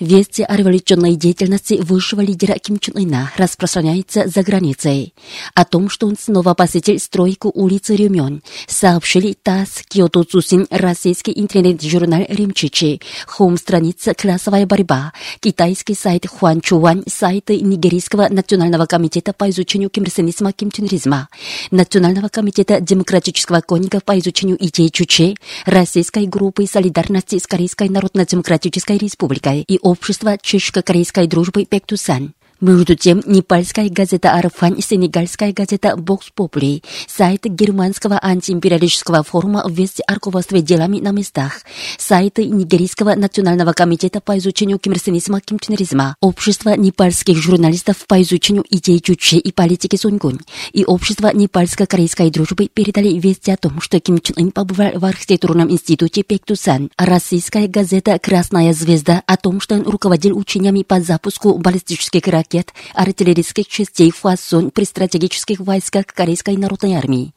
Вести о революционной деятельности высшего лидера Ким Чен Ына распространяются за границей. О том, что он снова посетил стройку улицы Рюмён, сообщили ТАСС, Киото Цусин, российский интернет-журнал Римчичи, хом-страница «Классовая борьба», китайский сайт Хуан Чуан, сайты Нигерийского национального комитета по изучению кимрсенизма кимченризма, Национального комитета демократического конника по изучению идей Чуче, российской группы солидарности с Корейской Народно-Демократической Республикой и общества чешско-корейской дружбы Пектусан. Между тем, непальская газета «Арфань», сенегальская газета «Бокс Попули», сайт германского антиимпериалистического форума «Вести о руководстве делами на местах», сайты Нигерийского национального комитета по изучению кимрсенизма кимченризма, общество непальских журналистов по изучению идей Чуче и политики Сунгун и общество непальско-корейской дружбы передали вести о том, что Ким Чен Ын побывал в архитектурном институте Пектусан, российская газета «Красная звезда» о том, что он руководил учениями по запуску баллистических ракет ракет, артиллерийских частей «Фасон» при стратегических войсках Корейской народной армии.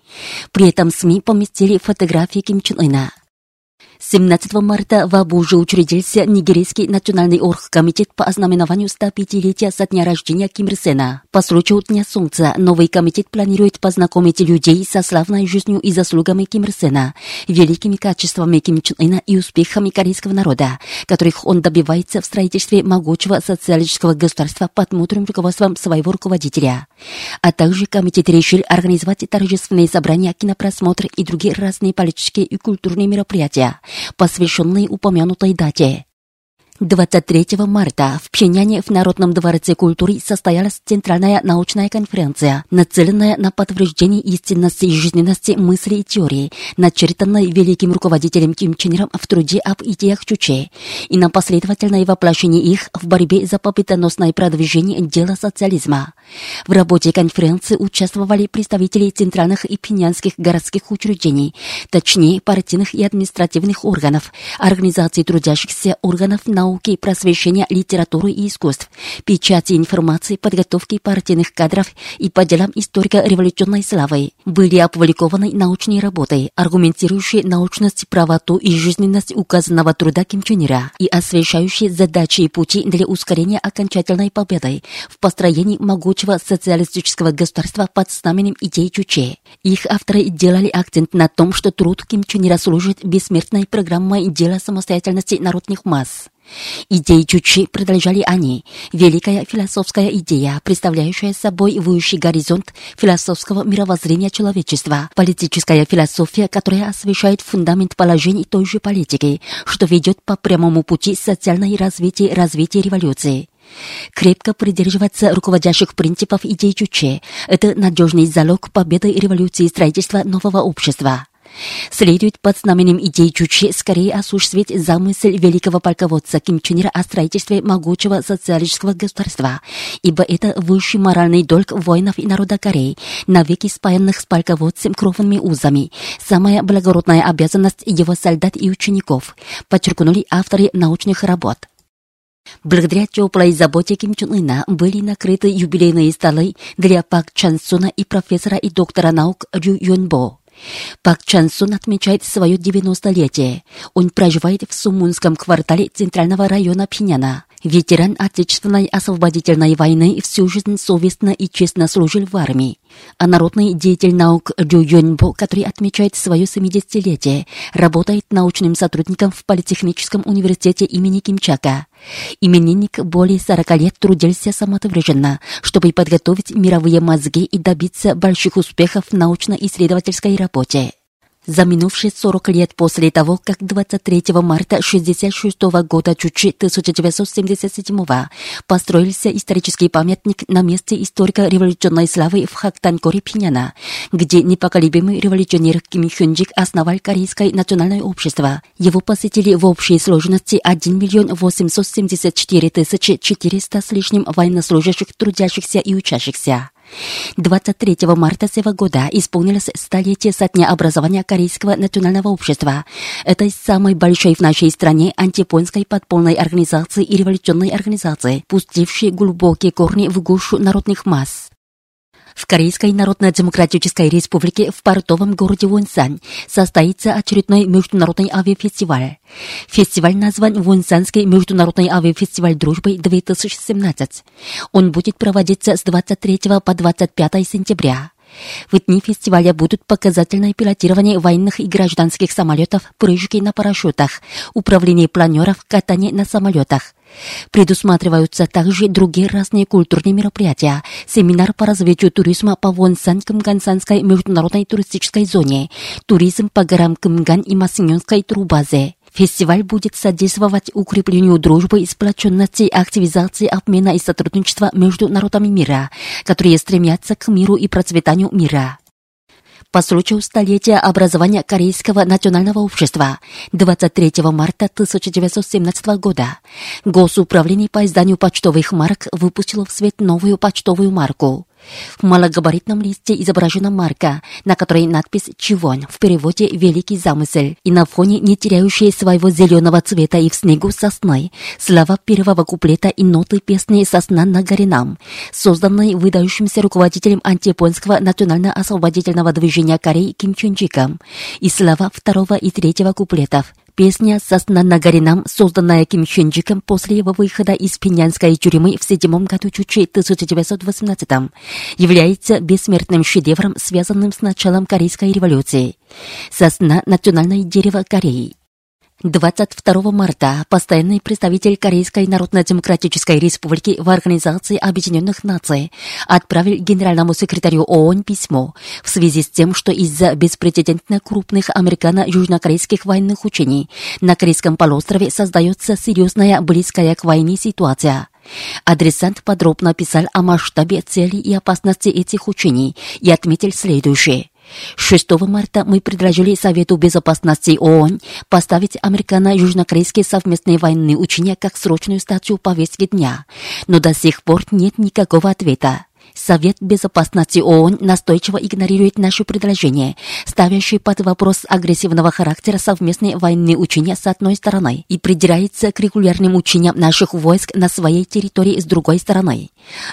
При этом СМИ поместили фотографии Ким Чен Ына. 17 марта в Абуже учредился Нигерийский национальный оргкомитет по ознаменованию 105-летия со дня рождения Ким Ир Сена. По случаю Дня Солнца новый комитет планирует познакомить людей со славной жизнью и заслугами Ким Ир Сена, великими качествами Ким Чен Ына и успехами корейского народа, которых он добивается в строительстве могучего социалистического государства под мудрым руководством своего руководителя. А также комитет решил организовать торжественные собрания, кинопросмотр и другие разные политические и культурные мероприятия посвященный упомянутой дате. 23 марта в Пхеняне в Народном дворце культуры состоялась центральная научная конференция, нацеленная на подтверждение истинности и жизненности мысли и теории, начертанной великим руководителем Ким Чен Иром в труде об идеях Чуче, и на последовательное воплощение их в борьбе за победоносное продвижение дела социализма. В работе конференции участвовали представители центральных и пенянских городских учреждений, точнее партийных и административных органов, организаций трудящихся органов науки, науки, просвещения, литературы и искусств, печати информации, подготовки партийных кадров и по делам историко-революционной славы. Были опубликованы научные работы, аргументирующие научность, правоту и жизненность указанного труда Ким Чен Ира и освещающие задачи и пути для ускорения окончательной победы в построении могучего социалистического государства под знаменем идей Чуче. Их авторы делали акцент на том, что труд Ким Чен Ира служит бессмертной программой дела самостоятельности народных масс. Идеи Чучи продолжали они. Великая философская идея, представляющая собой высший горизонт философского мировоззрения человечества. Политическая философия, которая освещает фундамент положений той же политики, что ведет по прямому пути социальное развитие развития революции. Крепко придерживаться руководящих принципов идей Чуче – это надежный залог победы революции строительства нового общества следует под знаменем идей Чучи скорее осуществить замысел великого полководца Ким Чен Ира о строительстве могучего социалистического государства, ибо это высший моральный долг воинов и народа Кореи, навеки спаянных с полководцем кровными узами, самая благородная обязанность его солдат и учеников, подчеркнули авторы научных работ. Благодаря теплой заботе Ким Чен Ына были накрыты юбилейные столы для Пак Чан Суна и профессора и доктора наук Рю Юн Бо. Пак Чан Сун отмечает свое 90-летие. Он проживает в Сумунском квартале Центрального района Пиняна. Ветеран Отечественной освободительной войны всю жизнь совестно и честно служил в армии. А народный деятель наук Рю Юньбо, который отмечает свое 70-летие, работает научным сотрудником в Политехническом университете имени Кимчака. Именинник более 40 лет трудился самоотверженно, чтобы подготовить мировые мозги и добиться больших успехов в научно-исследовательской работе. За минувшие 40 лет после того, как 23 марта 1966 года Чучи 1977 построился исторический памятник на месте историко-революционной славы в Хактанкоре Пиняна, где непоколебимый революционер Ким Хюнджик основал Корейское национальное общество. Его посетили в общей сложности 1 миллион 874 тысячи 400 с лишним военнослужащих, трудящихся и учащихся. 23 марта сего года исполнилось столетие со дня образования Корейского национального общества. Это самой большой в нашей стране антипонской подпольной организации и революционной организации, пустившей глубокие корни в гушу народных масс. В Корейской Народно-Демократической Республике в портовом городе Вонсан состоится очередной международный авиафестиваль. Фестиваль назван Вонсанский международный авиафестиваль дружбы 2017. Он будет проводиться с 23 по 25 сентября. В дни фестиваля будут показательное пилотирование военных и гражданских самолетов, прыжки на парашютах, управление планеров, катание на самолетах. Предусматриваются также другие разные культурные мероприятия, семинар по развитию туризма по Вонсан-Кымгансанской международной туристической зоне, туризм по горам Кымган и Масиньонской турбазе. Фестиваль будет содействовать укреплению дружбы и сплоченности, активизации обмена и сотрудничества между народами мира, которые стремятся к миру и процветанию мира по случаю столетия образования Корейского национального общества 23 марта 1917 года Госуправление по изданию почтовых марок выпустило в свет новую почтовую марку. В малогабаритном листе изображена марка, на которой надпись «Чивон» в переводе «Великий замысел» и на фоне не теряющей своего зеленого цвета и в снегу сосны, слова первого куплета и ноты песни «Сосна на горе нам», созданной выдающимся руководителем антияпонского национально-освободительного движения Кореи Ким Чун Чиком, и слова второго и третьего куплетов – Песня «Сосна на горе нам», созданная Ким Ченджиком после его выхода из пенянской тюрьмы в седьмом году Чучи 1918 является бессмертным шедевром, связанным с началом Корейской революции. «Сосна» — национальное дерево Кореи. 22 марта постоянный представитель Корейской Народно-Демократической Республики в Организации Объединенных Наций отправил генеральному секретарю ООН письмо в связи с тем, что из-за беспрецедентно крупных американо-южнокорейских военных учений на Корейском полуострове создается серьезная близкая к войне ситуация. Адресант подробно писал о масштабе целей и опасности этих учений и отметил следующее. 6 марта мы предложили Совету Безопасности ООН поставить американо-южнокорейские совместные военные учения как срочную статью повестки дня, но до сих пор нет никакого ответа. Совет Безопасности ООН настойчиво игнорирует наши предложения, ставящие под вопрос агрессивного характера совместные военные учения с одной стороны и придирается к регулярным учениям наших войск на своей территории с другой стороны.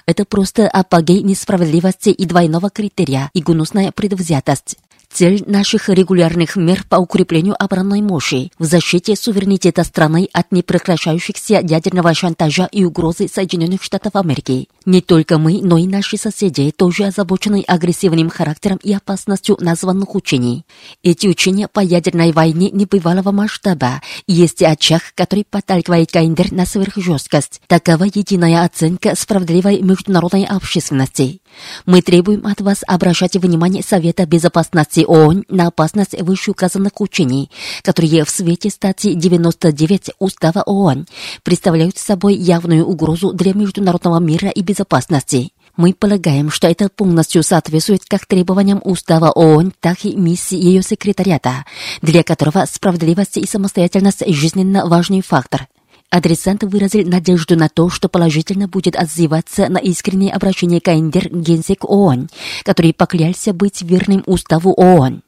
Это просто апогей несправедливости и двойного критерия и гнусная предвзятость. Цель наших регулярных мер по укреплению оборонной мощи в защите суверенитета страны от непрекращающихся ядерного шантажа и угрозы Соединенных Штатов Америки. Не только мы, но и наши соседи тоже озабочены агрессивным характером и опасностью названных учений. Эти учения по ядерной войне небывалого масштаба и есть очаг, который подталкивает КНДР на сверхжесткость. Такова единая оценка справедливой международной общественности. Мы требуем от вас обращать внимание Совета Безопасности ООН на опасность вышеуказанных учений, которые в свете статьи 99 Устава ООН представляют собой явную угрозу для международного мира и безопасности. Мы полагаем, что это полностью соответствует как требованиям Устава ООН, так и миссии ее секретариата, для которого справедливость и самостоятельность жизненно важный фактор. Адресант выразил надежду на то, что положительно будет отзываться на искреннее обращение КНДР генсек ООН, который поклялся быть верным уставу ООН.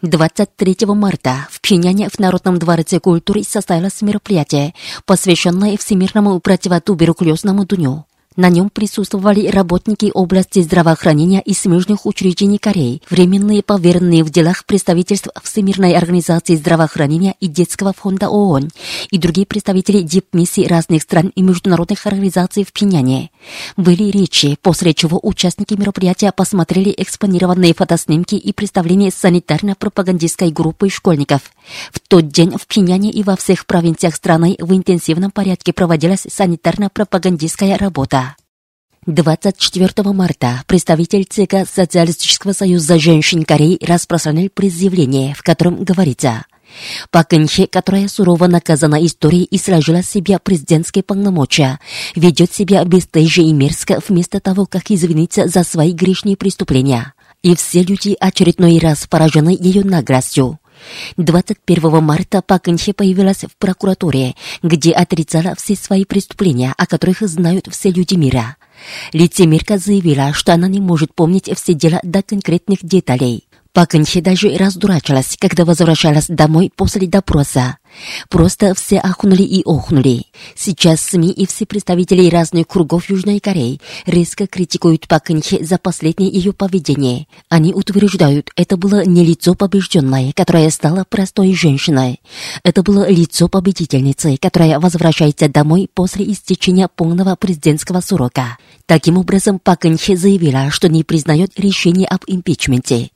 23 марта в Пхеняне в Народном дворце культуры состоялось мероприятие, посвященное Всемирному противотуберкулезному дню. На нем присутствовали работники области здравоохранения и смежных учреждений Кореи, временные поверенные в делах представительств Всемирной организации здравоохранения и Детского фонда ООН и другие представители дипмиссий разных стран и международных организаций в Пиняне. Были речи, после чего участники мероприятия посмотрели экспонированные фотоснимки и представления санитарно-пропагандистской группы школьников. В тот день в Пиняне и во всех провинциях страны в интенсивном порядке проводилась санитарно-пропагандистская работа. 24 марта представитель ЦК Социалистического союза женщин Кореи распространил заявление, в котором говорится Пак Кынхе, которая сурово наказана историей и сложила себе президентские полномочия, ведет себя бесстыже и мерзко вместо того, как извиниться за свои грешные преступления. И все люди очередной раз поражены ее наглостью. 21 марта Пак Инхе появилась в прокуратуре, где отрицала все свои преступления, о которых знают все люди мира. Лицемерка заявила, что она не может помнить все дела до конкретных деталей. Паканхи даже раздурачилась, когда возвращалась домой после допроса. Просто все ахнули и охнули. Сейчас СМИ и все представители разных кругов Южной Кореи резко критикуют Паканхе за последнее ее поведение. Они утверждают, это было не лицо побежденное, которое стало простой женщиной. Это было лицо победительницы, которая возвращается домой после истечения полного президентского срока. Таким образом, Паканхе заявила, что не признает решение об импичменте.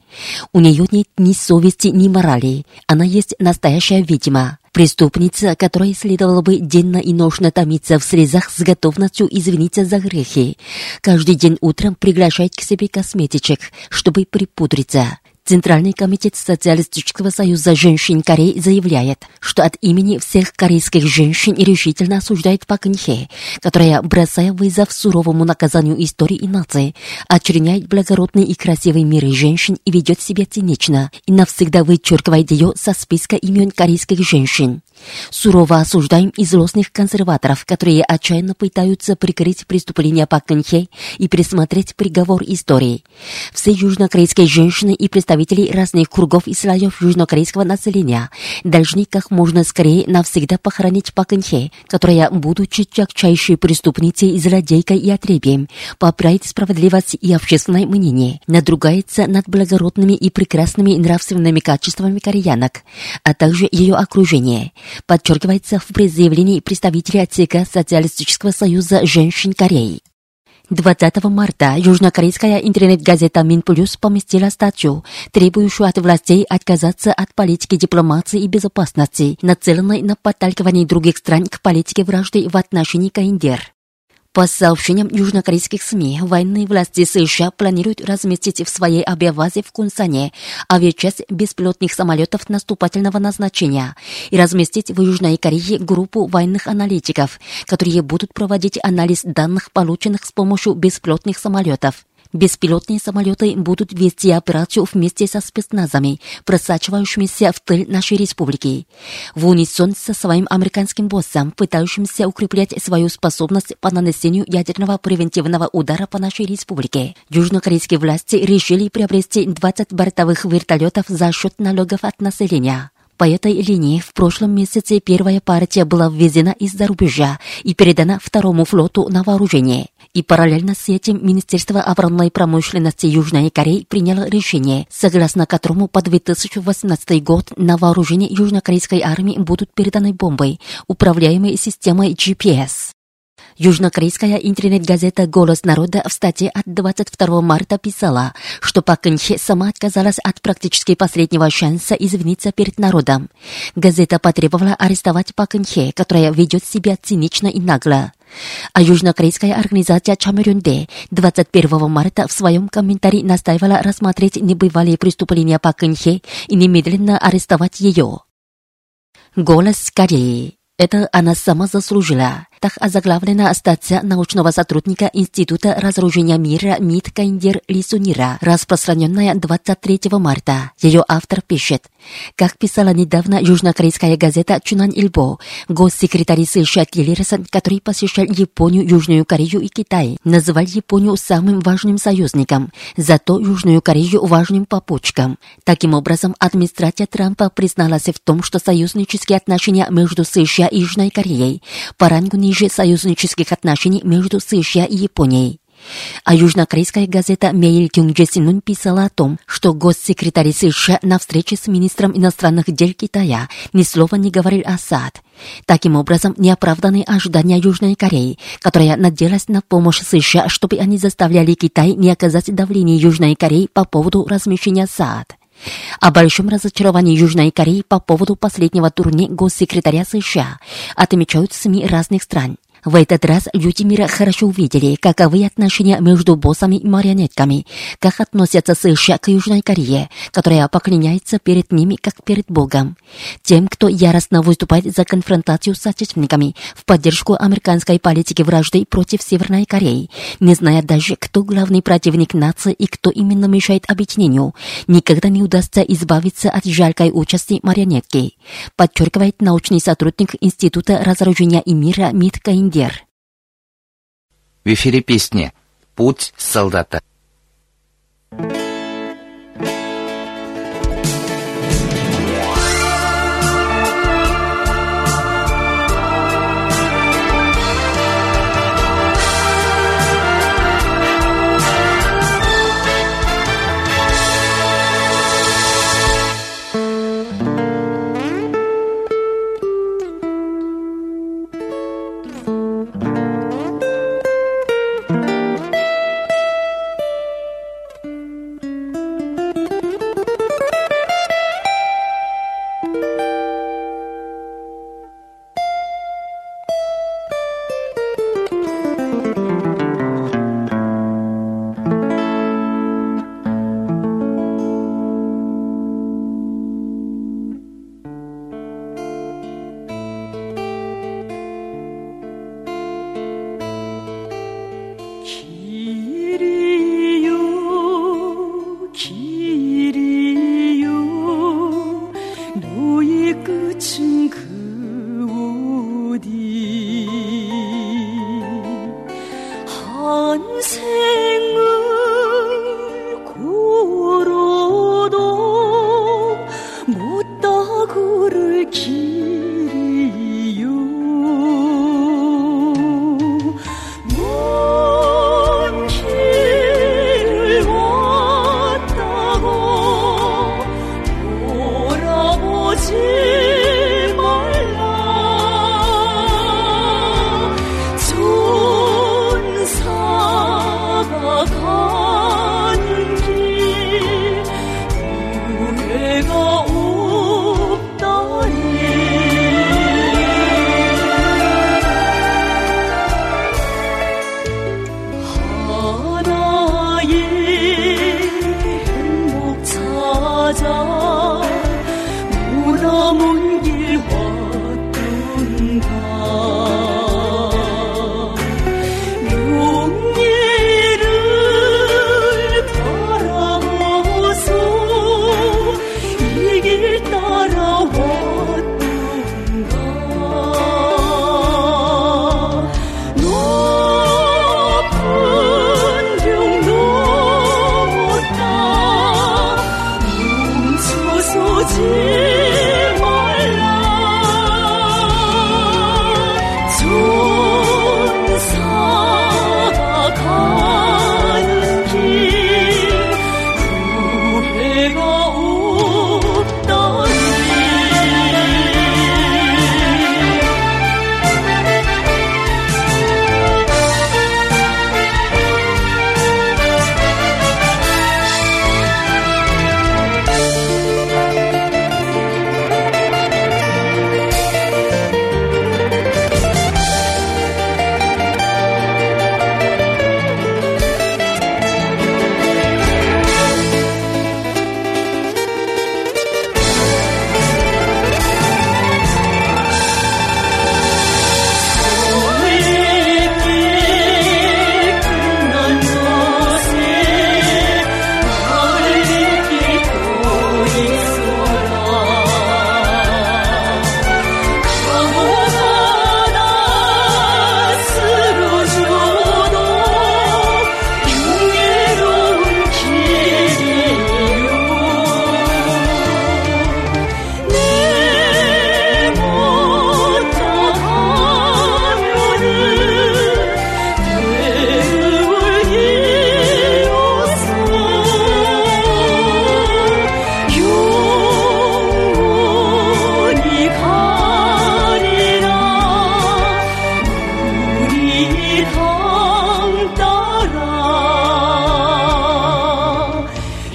У нее нет ни совести, ни морали. Она есть настоящая ведьма. Преступница, которой следовало бы денно и ношно томиться в слезах с готовностью извиниться за грехи. Каждый день утром приглашает к себе косметичек, чтобы припудриться. Центральный комитет Социалистического союза женщин Кореи заявляет, что от имени всех корейских женщин решительно осуждает Пак которая, бросая вызов суровому наказанию истории и нации, очерняет благородный и красивый мир женщин и ведет себя цинично, и навсегда вычеркивает ее со списка имен корейских женщин. Сурово осуждаем и злостных консерваторов, которые отчаянно пытаются прикрыть преступления Пак Кэнхе и присмотреть приговор истории. Все южнокорейские женщины и представители разных кругов и слоев южнокорейского населения должны как можно скорее навсегда похоронить Пак Кэнхе, которая, будучи чакчайшей преступницей, злодейкой и отребием, поправит справедливость и общественное мнение, надругается над благородными и прекрасными нравственными качествами кореянок, а также ее окружение – подчеркивается в заявлении представителя ЦК Социалистического союза женщин Кореи. 20 марта южнокорейская интернет-газета «Минплюс» поместила статью, требующую от властей отказаться от политики дипломации и безопасности, нацеленной на подталкивание других стран к политике вражды в отношении КНДР. По сообщениям южнокорейских СМИ, военные власти США планируют разместить в своей авиабазе в Кунсане авиачасть беспилотных самолетов наступательного назначения и разместить в Южной Корее группу военных аналитиков, которые будут проводить анализ данных, полученных с помощью беспилотных самолетов. Беспилотные самолеты будут вести операцию вместе со спецназами, просачивающимися в тыл нашей республики. В унисон со своим американским боссом, пытающимся укреплять свою способность по нанесению ядерного превентивного удара по нашей республике. Южнокорейские власти решили приобрести 20 бортовых вертолетов за счет налогов от населения. По этой линии в прошлом месяце первая партия была ввезена из-за рубежа и передана второму флоту на вооружение. И параллельно с этим Министерство оборонной промышленности Южной Кореи приняло решение, согласно которому по 2018 год на вооружение южнокорейской армии будут переданы бомбы, управляемые системой GPS. Южнокорейская интернет-газета «Голос народа» в статье от 22 марта писала, что Пак Кынхе сама отказалась от практически последнего шанса извиниться перед народом. Газета потребовала арестовать Пак Кынхе, которая ведет себя цинично и нагло. А южнокорейская организация Чамерюнде 21 марта в своем комментарии настаивала рассмотреть небывалые преступления Пак Кынхе и немедленно арестовать ее. Голос Кореи. Это она сама заслужила. Так озаглавлена статья научного сотрудника Института разоружения мира МИД Кайндер Лисунира, распространенная 23 марта. Ее автор пишет. Как писала недавно южнокорейская газета Чунан Ильбо, госсекретарь США Тиллерсон, который посещал Японию, Южную Корею и Китай, называл Японию самым важным союзником, зато Южную Корею важным попутчиком. Таким образом, администрация Трампа призналась в том, что союзнические отношения между США и Южной Кореей по рангу не ниже союзнических отношений между США и Японией. А южнокорейская газета «Мейл Кюнгджесинун» писала о том, что госсекретарь США на встрече с министром иностранных дел Китая ни слова не говорил о САД. Таким образом, неоправданные ожидания Южной Кореи, которая надеялась на помощь США, чтобы они заставляли Китай не оказать давление Южной Кореи по поводу размещения САД. О большом разочаровании Южной Кореи по поводу последнего турне госсекретаря США отмечают СМИ разных стран. В этот раз люди мира хорошо увидели, каковы отношения между боссами и марионетками, как относятся США к Южной Корее, которая поклоняется перед ними как перед Богом. Тем, кто яростно выступает за конфронтацию с отечественниками в поддержку американской политики вражды против Северной Кореи, не зная даже, кто главный противник нации и кто именно мешает объединению, никогда не удастся избавиться от жалкой участи марионетки, подчеркивает научный сотрудник Института разоружения и мира МИД Каин Бендер. В эфире песни «Путь солдата». 너무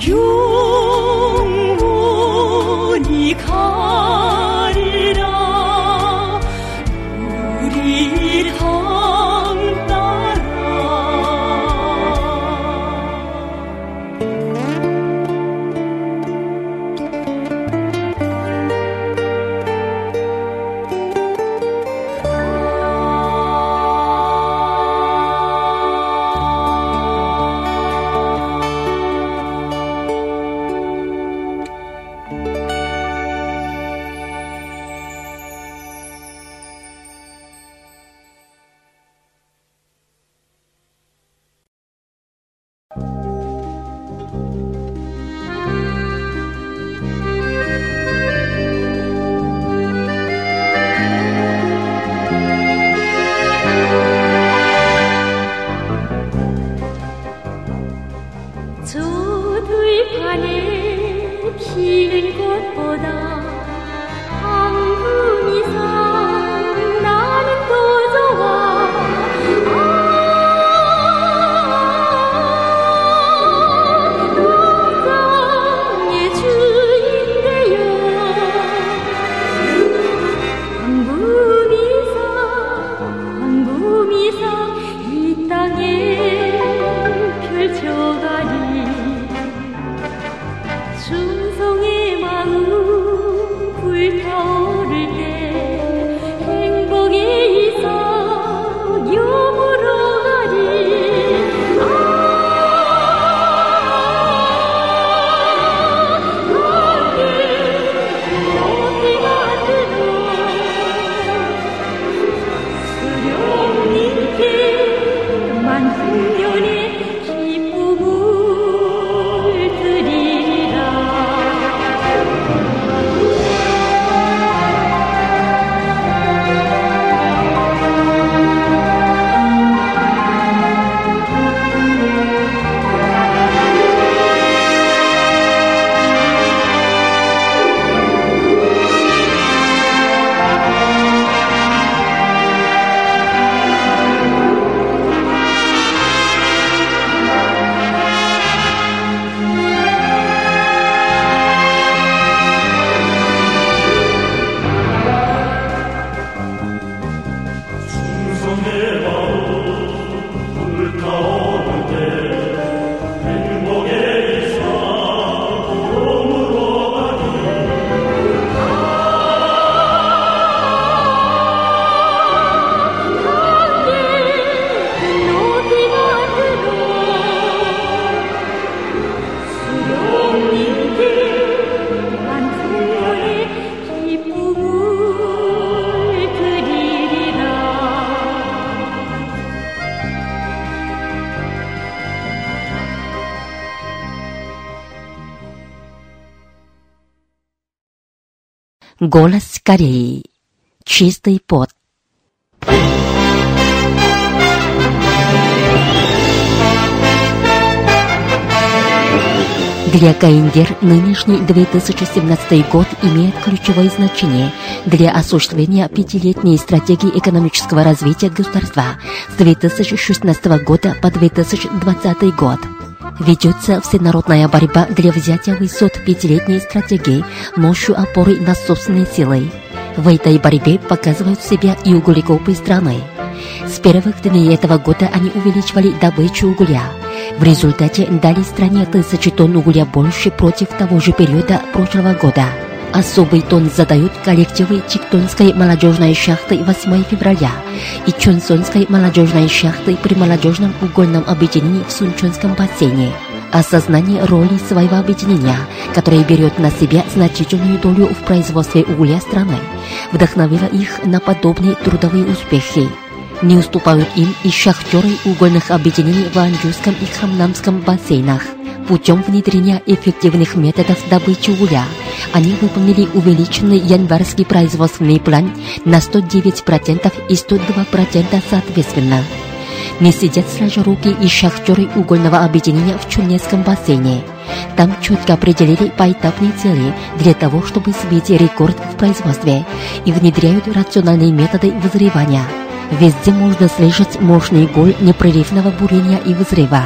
you Голос Кореи. Чистый пот. Для КНДР нынешний 2017 год имеет ключевое значение для осуществления пятилетней стратегии экономического развития государства с 2016 года по 2020 год. Ведется всенародная борьба для взятия высот пятилетней стратегии мощью опоры на собственные силы. В этой борьбе показывают себя и углекопы страны. С первых дней этого года они увеличивали добычу угля. В результате дали стране тысячи тонн угля больше против того же периода прошлого года. Особый тон задают коллективы Чиктонской молодежной шахты 8 февраля и Чонсонской молодежной шахты при молодежном угольном объединении в Сунчонском бассейне. Осознание роли своего объединения, которое берет на себя значительную долю в производстве угля страны, вдохновило их на подобные трудовые успехи. Не уступают им и шахтеры угольных объединений в Анджурском и Хамнамском бассейнах. Путем внедрения эффективных методов добычи угля они выполнили увеличенный январский производственный план на 109% и 102% соответственно. Не сидят сразу руки и шахтеры угольного объединения в Чунецком бассейне. Там четко определили поэтапные цели для того, чтобы сбить рекорд в производстве и внедряют рациональные методы вызревания. Везде можно слышать мощный гул непрерывного бурения и взрыва.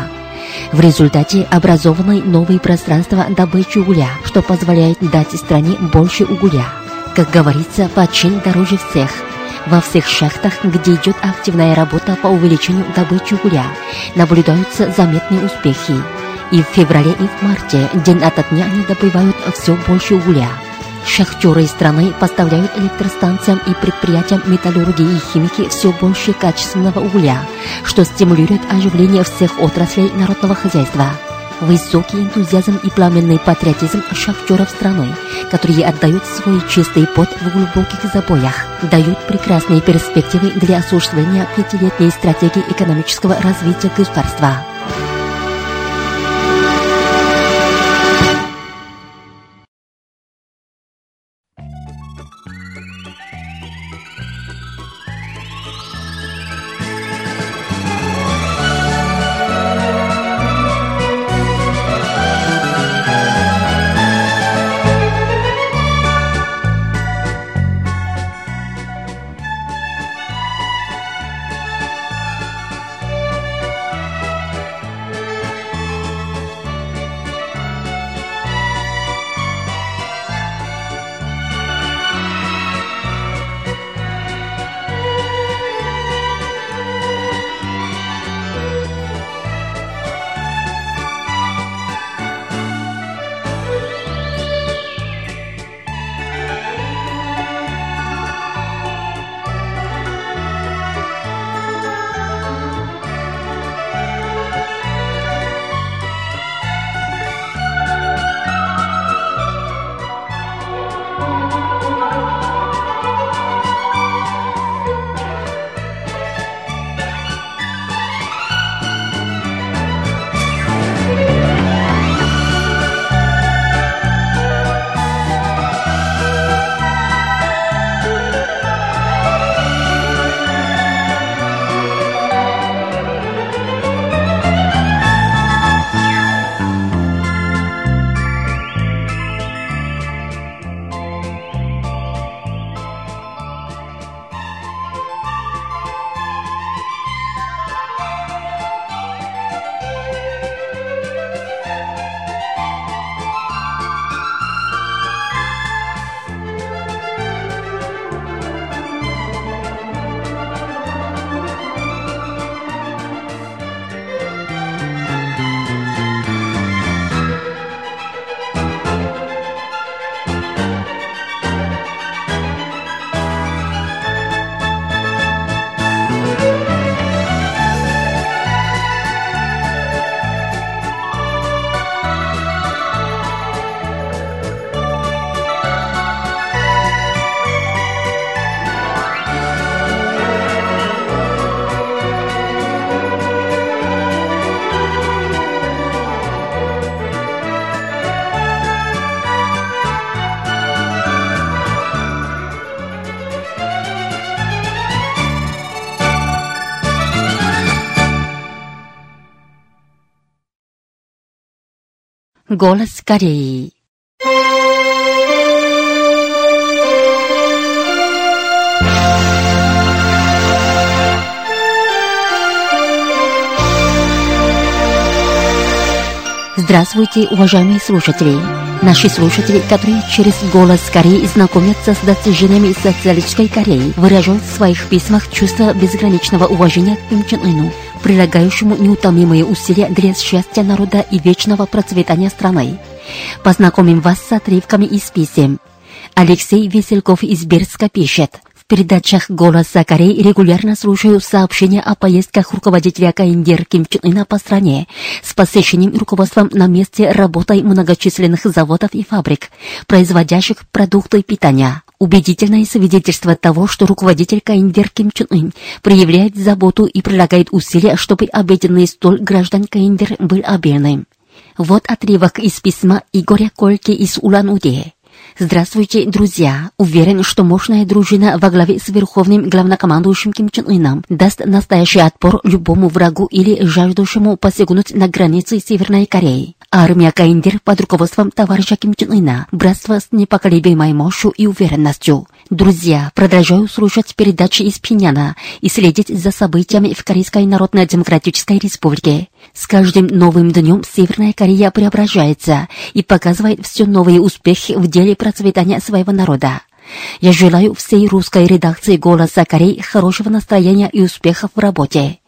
В результате образованы новые пространства добычи угля, что позволяет дать стране больше угля. Как говорится, почин дороже всех. Во всех шахтах, где идет активная работа по увеличению добычи угля, наблюдаются заметные успехи. И в феврале и в марте день ото дня они добывают все больше угля. Шахтеры страны поставляют электростанциям и предприятиям металлургии и химики все больше качественного угля, что стимулирует оживление всех отраслей народного хозяйства. Высокий энтузиазм и пламенный патриотизм шахтеров страны, которые отдают свой чистый пот в глубоких забоях, дают прекрасные перспективы для осуществления пятилетней стратегии экономического развития государства. Голос Кореи. Здравствуйте, уважаемые слушатели! Наши слушатели, которые через голос Кореи знакомятся с достижениями социалистической Кореи, выражают в своих письмах чувство безграничного уважения к Ким Чен Ыну, прилагающему неутомимые усилия для счастья народа и вечного процветания страны. Познакомим вас с отрывками из писем. Алексей Веселков из Берска пишет – передачах «Голоса Кореи» регулярно слушаю сообщения о поездках руководителя КНДР Ким Чен Ына по стране с посещением и руководством на месте работой многочисленных заводов и фабрик, производящих продукты питания. Убедительное свидетельство того, что руководитель КНДР Ким Чен Ын проявляет заботу и прилагает усилия, чтобы обеденный стол граждан КНДР был обильным. Вот отрывок из письма Игоря Кольки из Улан-Удэ. Здравствуйте, друзья! Уверен, что мощная дружина во главе с верховным главнокомандующим Ким Чен Ыном даст настоящий отпор любому врагу или жаждущему посягнуть на границы Северной Кореи. Армия КНДР под руководством товарища Ким Чен Ына братство с непоколебимой мощью и уверенностью. Друзья, продолжаю слушать передачи из Пиняна и следить за событиями в Корейской Народно-Демократической Республике. С каждым новым днем Северная Корея преображается и показывает все новые успехи в деле процветания своего народа. Я желаю всей русской редакции «Голоса Кореи» хорошего настроения и успехов в работе.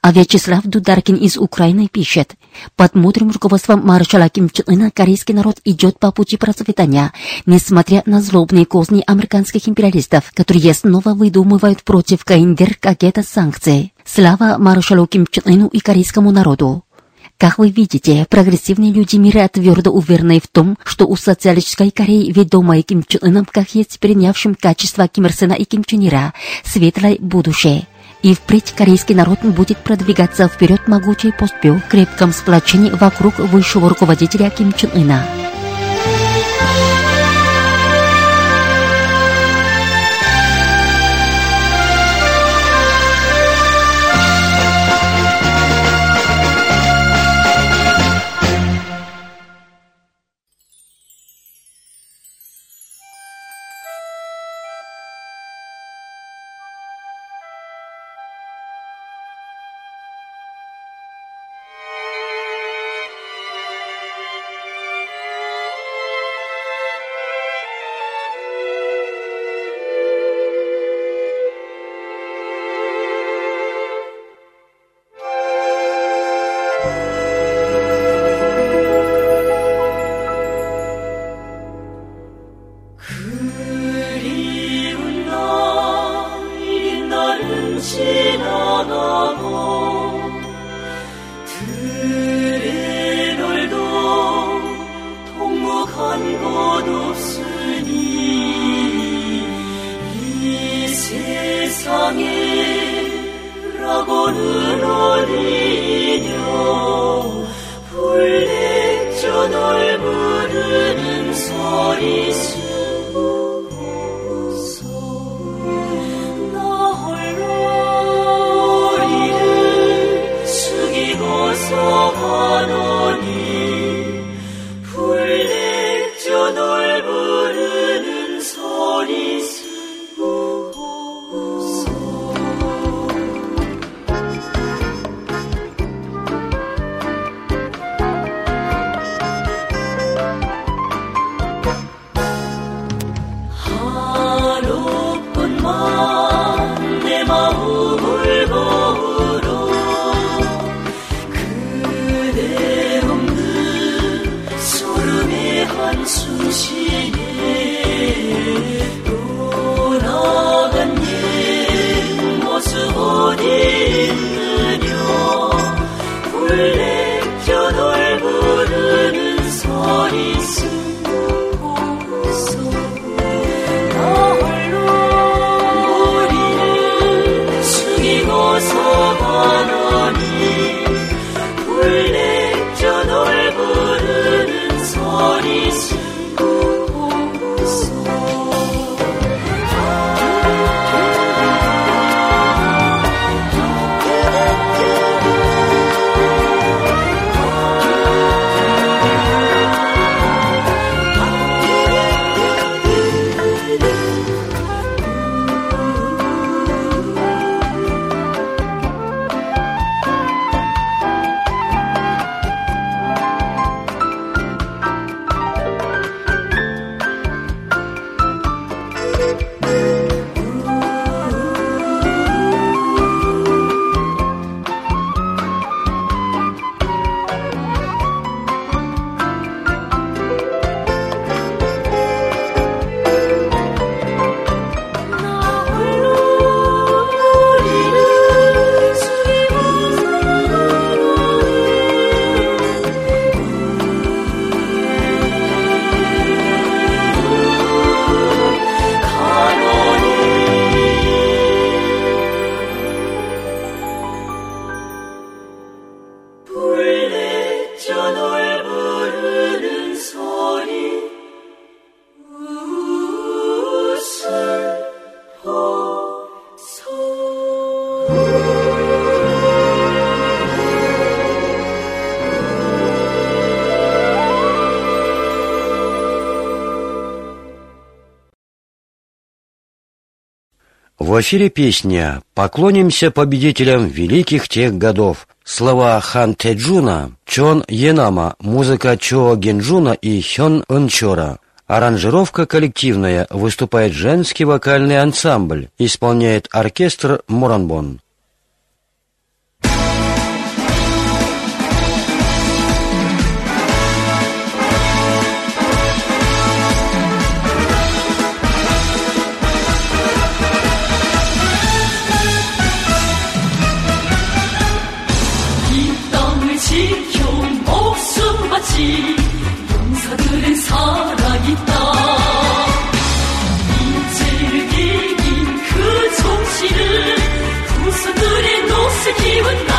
А Вячеслав Дударкин из Украины пишет, под мудрым руководством маршала Ким Чен Ына корейский народ идет по пути процветания, несмотря на злобные козни американских империалистов, которые снова выдумывают против КНДР какие-то санкции. Слава маршалу Ким Чен Ыну и корейскому народу. Как вы видите, прогрессивные люди мира твердо уверены в том, что у социалистической Кореи, ведомой Ким Чен Ыном, как есть перенявшим качество Ким Ир Сена и Ким Чен Ира, светлое будущее – и впредь корейский народ будет продвигаться вперед могучей поступью в крепком сплочении вокруг высшего руководителя Ким Чен Ына. В эфире песня «Поклонимся победителям великих тех годов». Слова Хан Теджуна, Чон Енама, музыка Чо Генджуна и Хён Унчора. Аранжировка коллективная, выступает женский вокальный ансамбль, исполняет оркестр Моранбон. 용사들은 살아있다 민지를 이긴 그 정신을 후손들의 노을 기운다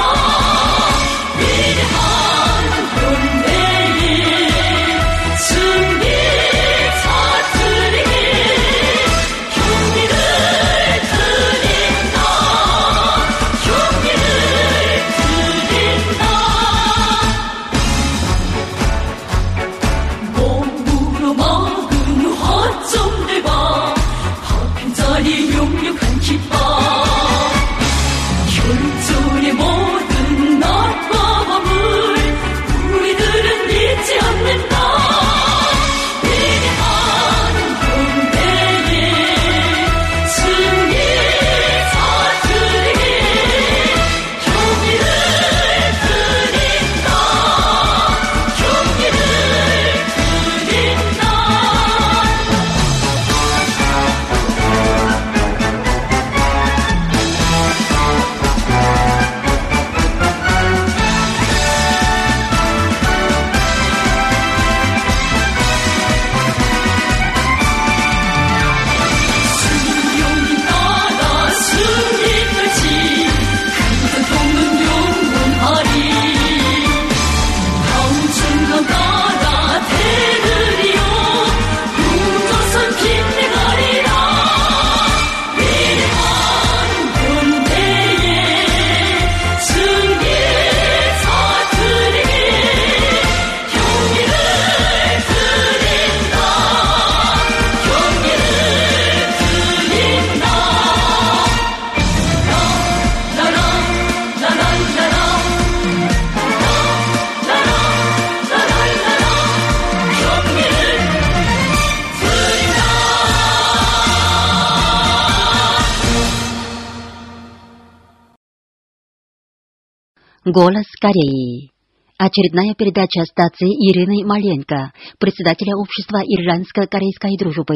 Голос Кореи. Очередная передача стации Ирины Маленко, председателя общества Ирландско-корейской дружбы.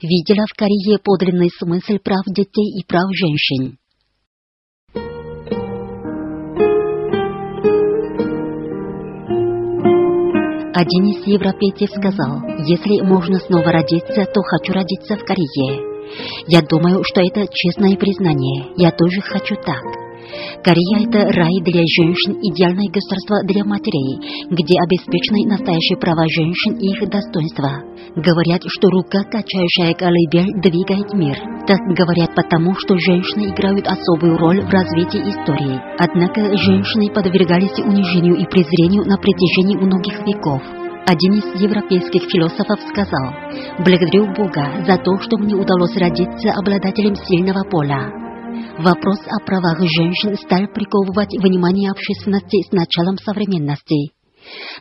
Видела в Корее подлинный смысл прав детей и прав женщин. Один из европейцев сказал, если можно снова родиться, то хочу родиться в Корее. Я думаю, что это честное признание. Я тоже хочу так. Корея – это рай для женщин, идеальное государство для матерей, где обеспечены настоящие права женщин и их достоинства. Говорят, что рука, качающая колыбель, двигает мир. Так говорят потому, что женщины играют особую роль в развитии истории. Однако женщины подвергались унижению и презрению на протяжении многих веков. Один из европейских философов сказал, «Благодарю Бога за то, что мне удалось родиться обладателем сильного поля». Вопрос о правах женщин стал приковывать внимание общественности с началом современности.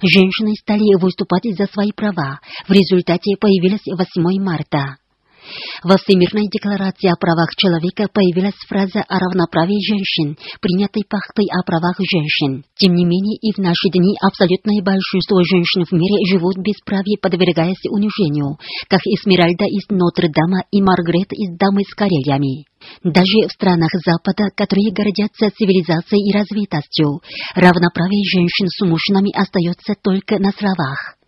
Женщины стали выступать за свои права. В результате появилась 8 марта. Во Всемирной декларации о правах человека появилась фраза о равноправии женщин, принятой пахтой о правах женщин. Тем не менее, и в наши дни абсолютное большинство женщин в мире живут без бесправие, подвергаясь унижению, как Эсмеральда из Нотр-Дама и Маргарет из Дамы с Карельями. Даже в странах Запада, которые гордятся цивилизацией и развитостью, равноправие женщин с мужчинами остается только на словах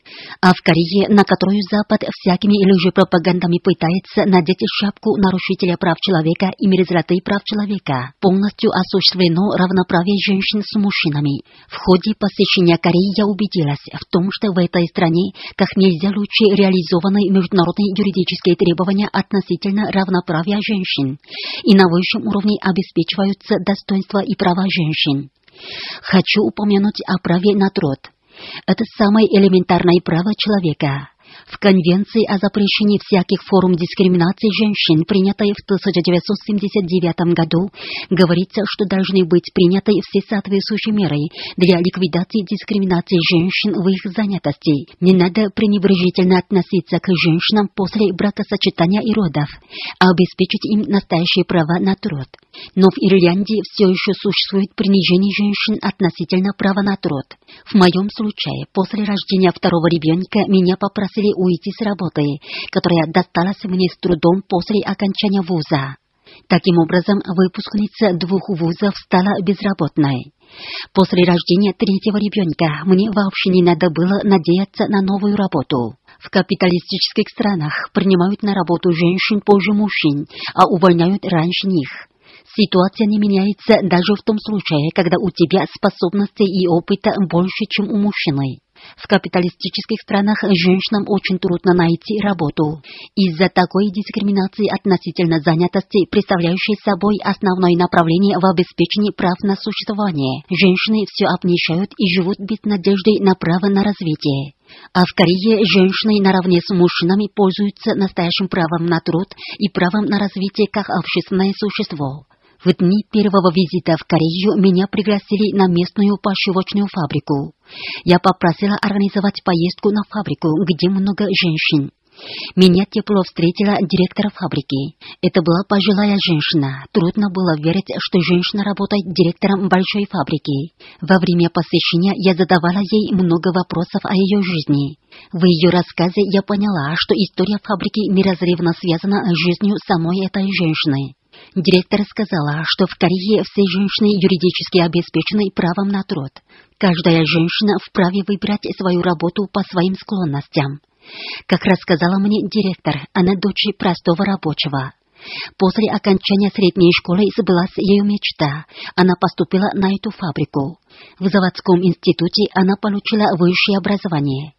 а в Корее, на которую Запад всякими лжепропагандами пытается надеть шапку нарушителя прав человека и мерзлоты прав человека, полностью осуществлено равноправие женщин с мужчинами. В ходе посещения Кореи я убедилась в том, что в этой стране как нельзя лучше реализованы международные юридические требования относительно равноправия женщин, и на высшем уровне обеспечиваются достоинства и права женщин. Хочу упомянуть о праве на труд. Это самое элементарное право человека. В Конвенции о запрещении всяких форм дискриминации женщин, принятой в 1979 году, говорится, что должны быть приняты все соответствующие меры для ликвидации дискриминации женщин в их занятости. Не надо пренебрежительно относиться к женщинам после бракосочетания и родов, а обеспечить им настоящие права на труд. Но в Ирландии все еще существует принижение женщин относительно права на труд. В моем случае, после рождения второго ребенка меня попросили уйти с работы, которая досталась мне с трудом после окончания вуза. Таким образом, выпускница двух вузов стала безработной. После рождения третьего ребенка мне вообще не надо было надеяться на новую работу. В капиталистических странах принимают на работу женщин позже мужчин, а увольняют раньше них. Ситуация не меняется даже в том случае, когда у тебя способностей и опыта больше, чем у мужчины. В капиталистических странах женщинам очень трудно найти работу. Из-за такой дискриминации относительно занятости, представляющей собой основное направление в обеспечении прав на существование, женщины все обнищают и живут без надежды на право на развитие. А в Корее женщины наравне с мужчинами пользуются настоящим правом на труд и правом на развитие как общественное существо. В дни первого визита в Корею меня пригласили на местную пошивочную фабрику. Я попросила организовать поездку на фабрику, где много женщин. Меня тепло встретила директор фабрики. Это была пожилая женщина. Трудно было верить, что женщина работает директором большой фабрики. Во время посещения я задавала ей много вопросов о ее жизни. В ее рассказе я поняла, что история фабрики неразрывно связана с жизнью самой этой женщины. Директор сказала, что в Корее все женщины юридически обеспечены правом на труд. Каждая женщина вправе выбирать свою работу по своим склонностям. Как рассказала мне директор, она дочь простого рабочего. После окончания средней школы сбылась ее мечта. Она поступила на эту фабрику. В заводском институте она получила высшее образование.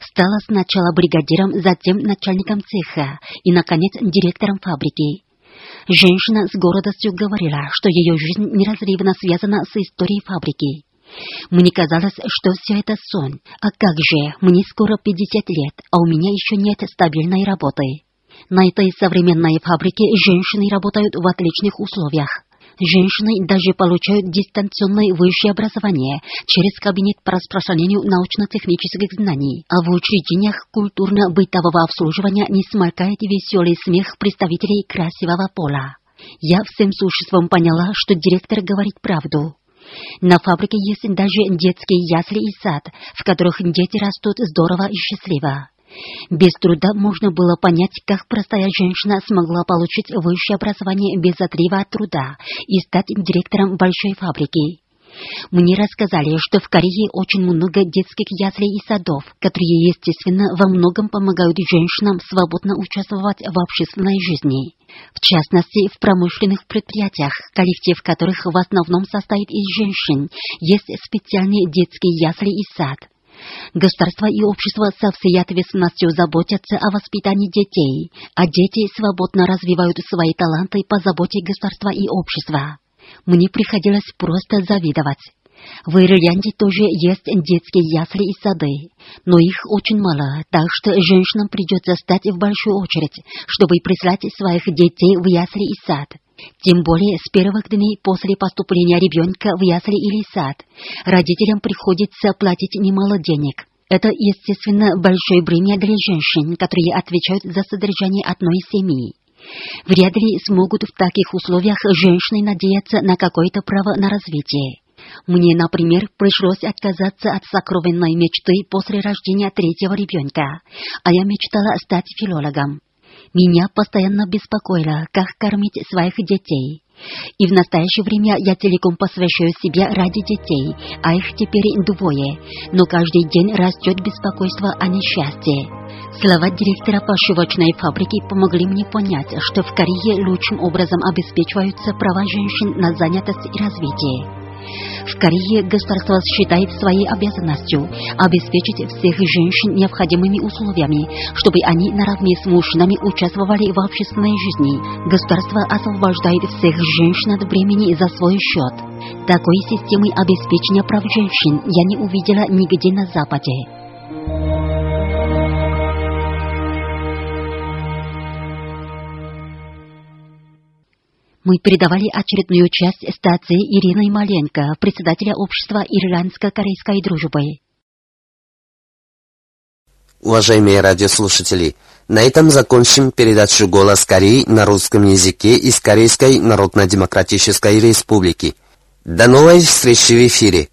Стала сначала бригадиром, затем начальником цеха и, наконец, директором фабрики. Женщина с гордостью говорила, что ее жизнь неразрывно связана с историей фабрики. Мне казалось, что все это сон. А как же, мне скоро 50 лет, а у меня еще нет стабильной работы. На этой современной фабрике женщины работают в отличных условиях. Женщины даже получают дистанционное высшее образование через кабинет по распространению научно-технических знаний, а в учреждениях культурно-бытового обслуживания не смолкает веселый смех представителей красивого пола. Я всем существом поняла, что директор говорит правду. На фабрике есть даже детские ясли и сад, в которых дети растут здорово и счастливо. Без труда можно было понять, как простая женщина смогла получить высшее образование без отрыва от труда и стать директором большой фабрики. Мне рассказали, что в Корее очень много детских яслей и садов, которые, естественно, во многом помогают женщинам свободно участвовать в общественной жизни. В частности, в промышленных предприятиях, коллектив которых в основном состоит из женщин, есть специальные детские ясли и сад. Государство и общество со всей ответственностью заботятся о воспитании детей, а дети свободно развивают свои таланты по заботе государства и общества. Мне приходилось просто завидовать. В Ирлянде тоже есть детские ясли и сады, но их очень мало, так что женщинам придется стать в большую очередь, чтобы прислать своих детей в ясли и сад. Тем более с первых дней после поступления ребенка в ясли или сад родителям приходится платить немало денег. Это, естественно, большое бремя для женщин, которые отвечают за содержание одной семьи. Вряд ли смогут в таких условиях женщины надеяться на какое-то право на развитие. Мне, например, пришлось отказаться от сокровенной мечты после рождения третьего ребенка, а я мечтала стать филологом. Меня постоянно беспокоило, как кормить своих детей. И в настоящее время я целиком посвящаю себя ради детей, а их теперь двое, но каждый день растет беспокойство о несчастье. Слова директора пошивочной фабрики помогли мне понять, что в Корее лучшим образом обеспечиваются права женщин на занятость и развитие. В Корее государство считает своей обязанностью обеспечить всех женщин необходимыми условиями, чтобы они наравне с мужчинами участвовали в общественной жизни. Государство освобождает всех женщин от бремени за свой счет. Такой системы обеспечения прав женщин я не увидела нигде на Западе. Мы передавали очередную часть стации Ирины Маленко, председателя общества Ирландско-корейской дружбы. Уважаемые радиослушатели, на этом закончим передачу «Голос Кореи» на русском языке из Корейской Народно-Демократической Республики. До новой встречи в эфире!